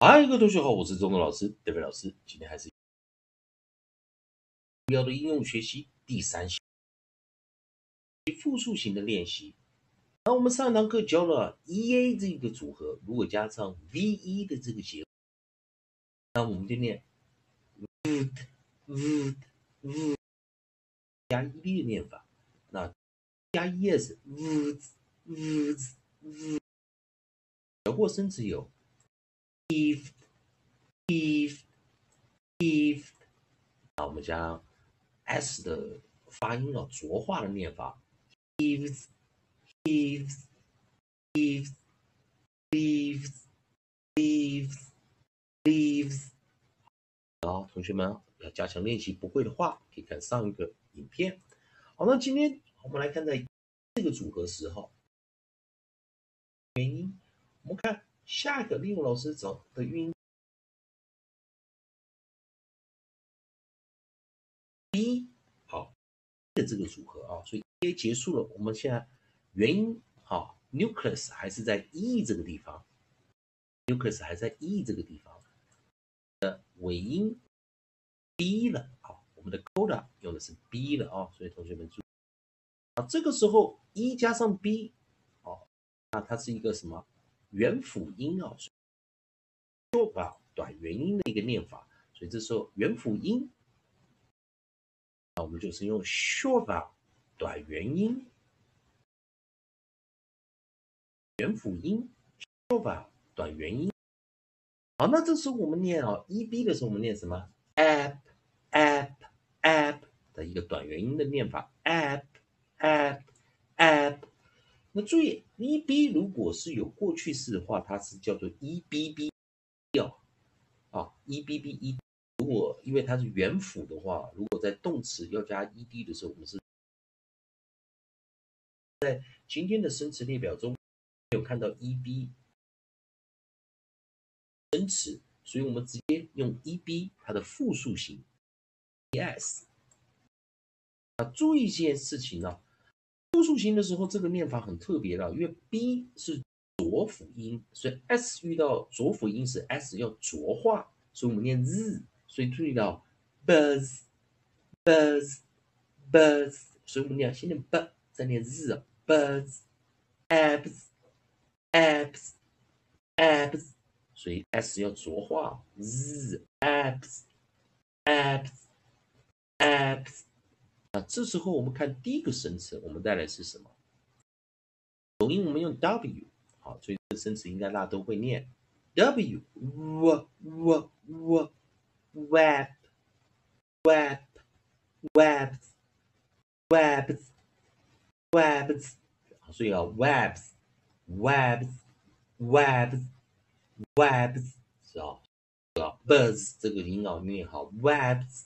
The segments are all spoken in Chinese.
嗨，各位同学好，我是中文老师德伟老师。今天还是标的应用学习第三型复数型的练习。那我们上堂课教了 E A 这个组合，如果加上 V E 的这个结合，那我们就念呜呜呜加 ed 的念法。那加 E S would would would 小过生词有。If if if，那我们将 s 的发音要浊化的念法，if if if if if if，好，同学们要加强练习，不会的话可以看上一个影片。好，那今天我们来看在这个组合时候原因，我们看。下一个利用老师找的语音 B 好的这个组合啊，所以 A 结束了。我们现在元音好 nucleus 还是在 E 这个地方，nucleus 还在 E 这个地方的尾音 B 了啊，我们的 coda 用的是 B 了啊，所以同学们注意啊，这个时候 E 加上 B 哦，那它是一个什么？元辅音啊就把短元音的一个念法，所以这时候元辅音，那我们就是用 short vowel 短元音，元辅音 short vowel 短元音。好，那这时候我们念啊，e b 的时候我们念什么？app app app 的一个短元音的念法，app app app。那注意，e b 如果是有过去式的话，它是叫做 e b b 调啊，e b b e。如果因为它是元辅的话，如果在动词要加 e d 的时候，我们是在今天的生词列表中有看到 e b 生词，所以我们直接用 e b 它的复数型 yes。啊，注意一件事情呢。复数型的时候，这个念法很特别的，因为 b 是浊辅音，所以 s 遇到浊辅音时，s 要浊化，所以我们念 z，所以注意到 buzz，buzz，buzz，所以我们念先念 b，再念 z，buzz，abs，abs，abs，所以 s 要浊化，z，abs，abs，abs。那这时候我们看第一个生词，我们带来是什么？抖音我们用 w，好，所以这生词应该大家都会念 w w w w web web webs webs webs，所以啊 webs webs webs webs 是啊，啊 buzz 这个音啊念好 webs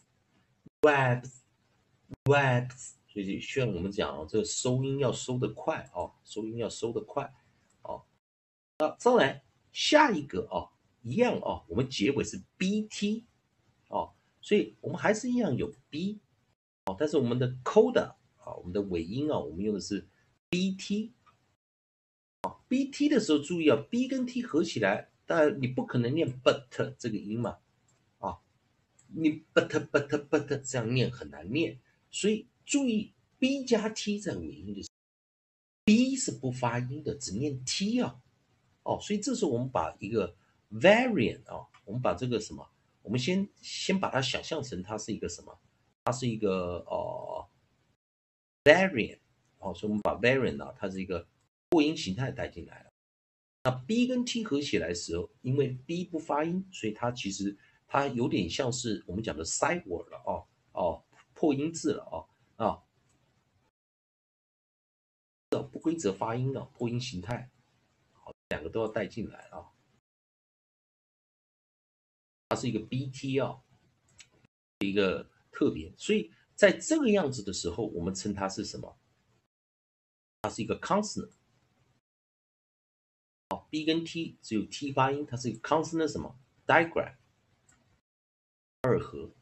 webs。vex，所以需要我们讲哦，这个收音要收得快哦，收音要收得快哦。那再来下一个哦，一样哦，我们结尾是 bt 哦，所以我们还是一样有 b 哦，但是我们的 coda 啊，我们的尾音啊，我们用的是 bt 啊，bt 的时候注意啊，b 跟 t 合起来，当然你不可能念 but 这个音嘛啊，你 but but but 这样念很难念。所以注意，b 加 t 在尾音的时候，b 是不发音的，只念 t 啊。哦，所以这时候我们把一个 variant 啊，我们把这个什么，我们先先把它想象成它是一个什么？它是一个哦 variant。哦，所以我们把 variant 啊，它是一个破音形态带进来了。那 b 跟 t 合起来的时候，因为 b 不发音，所以它其实它有点像是我们讲的 side word 了哦哦。破音字了啊啊，不规则发音的破音形态，好，两个都要带进来啊。它是一个 BT 啊，一个特别，所以在这个样子的时候，我们称它是什么？它是一个 consonant。好，B 跟 T 只有 T 发音，它是一个 consonant 什么？diagram 二合。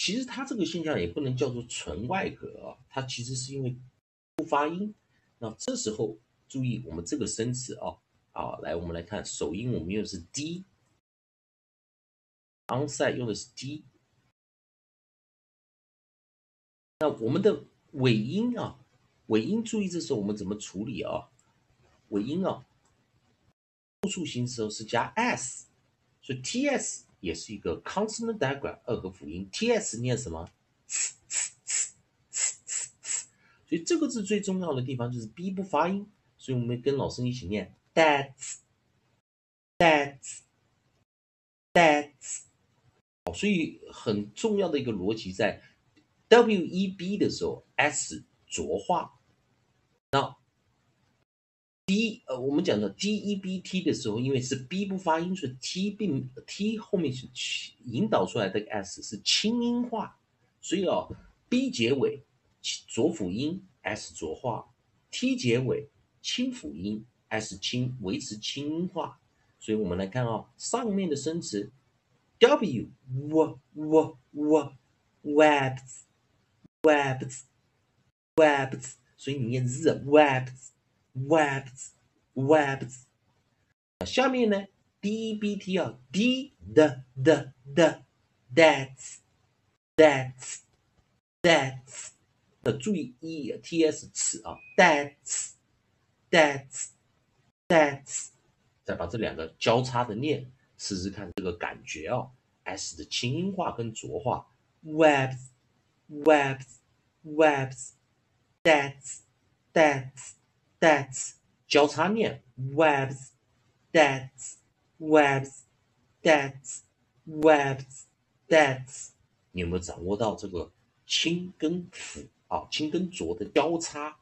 其实它这个现象也不能叫做纯外格啊，它其实是因为不发音。那这时候注意我们这个生词啊好，来我们来看首音，我们用的是 D，onside 用的是 D。那我们的尾音啊，尾音注意这时候我们怎么处理啊？尾音啊，复数形时候是加 s，所以 ts 也是一个 consonant diagram 二合辅音，ts 念什么？所以这个字最重要的地方就是 b 不发音，所以我们跟老师一起念 that's，that's，that's。好，所以很重要的一个逻辑在 w e b 的时候，s 浊化。那 d 呃，我们讲的 d e b t 的时候，因为是 b 不发音，所以 t 并 t 后面是引导出来的 s 是轻音化，所以哦 b 结尾。浊辅音 s 浊化，t 结尾清辅音 s 清维持轻音化，所以我们来看啊，上面的生词 w w w w webs webs webs，所以你念 z webs webs webs，下面呢 d b t 啊 d the the the that's that's that's。的注意 e t s 词啊，that's that's that's，再把这两个交叉的念，试试看这个感觉啊，s 的清音化跟浊化，webs webs webs that's That's 交叉念，webs that's webs that's webs that's，你有没有掌握到这个清跟辅？啊，清跟浊的交叉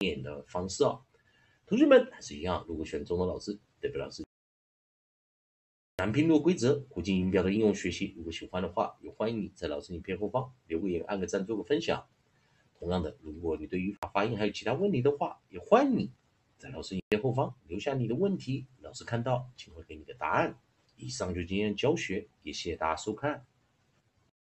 念的方式啊，同学们还是一样，如果选中的老师，代表老师难拼读规则、古今音标的应用学习，如果喜欢的话，也欢迎你在老师影片后方留个言、按个赞、做个分享。同样的，如果你对语法、发音还有其他问题的话，也欢迎你在老师影片后方留下你的问题，老师看到请会给你的答案。以上就今天教学，也谢谢大家收看。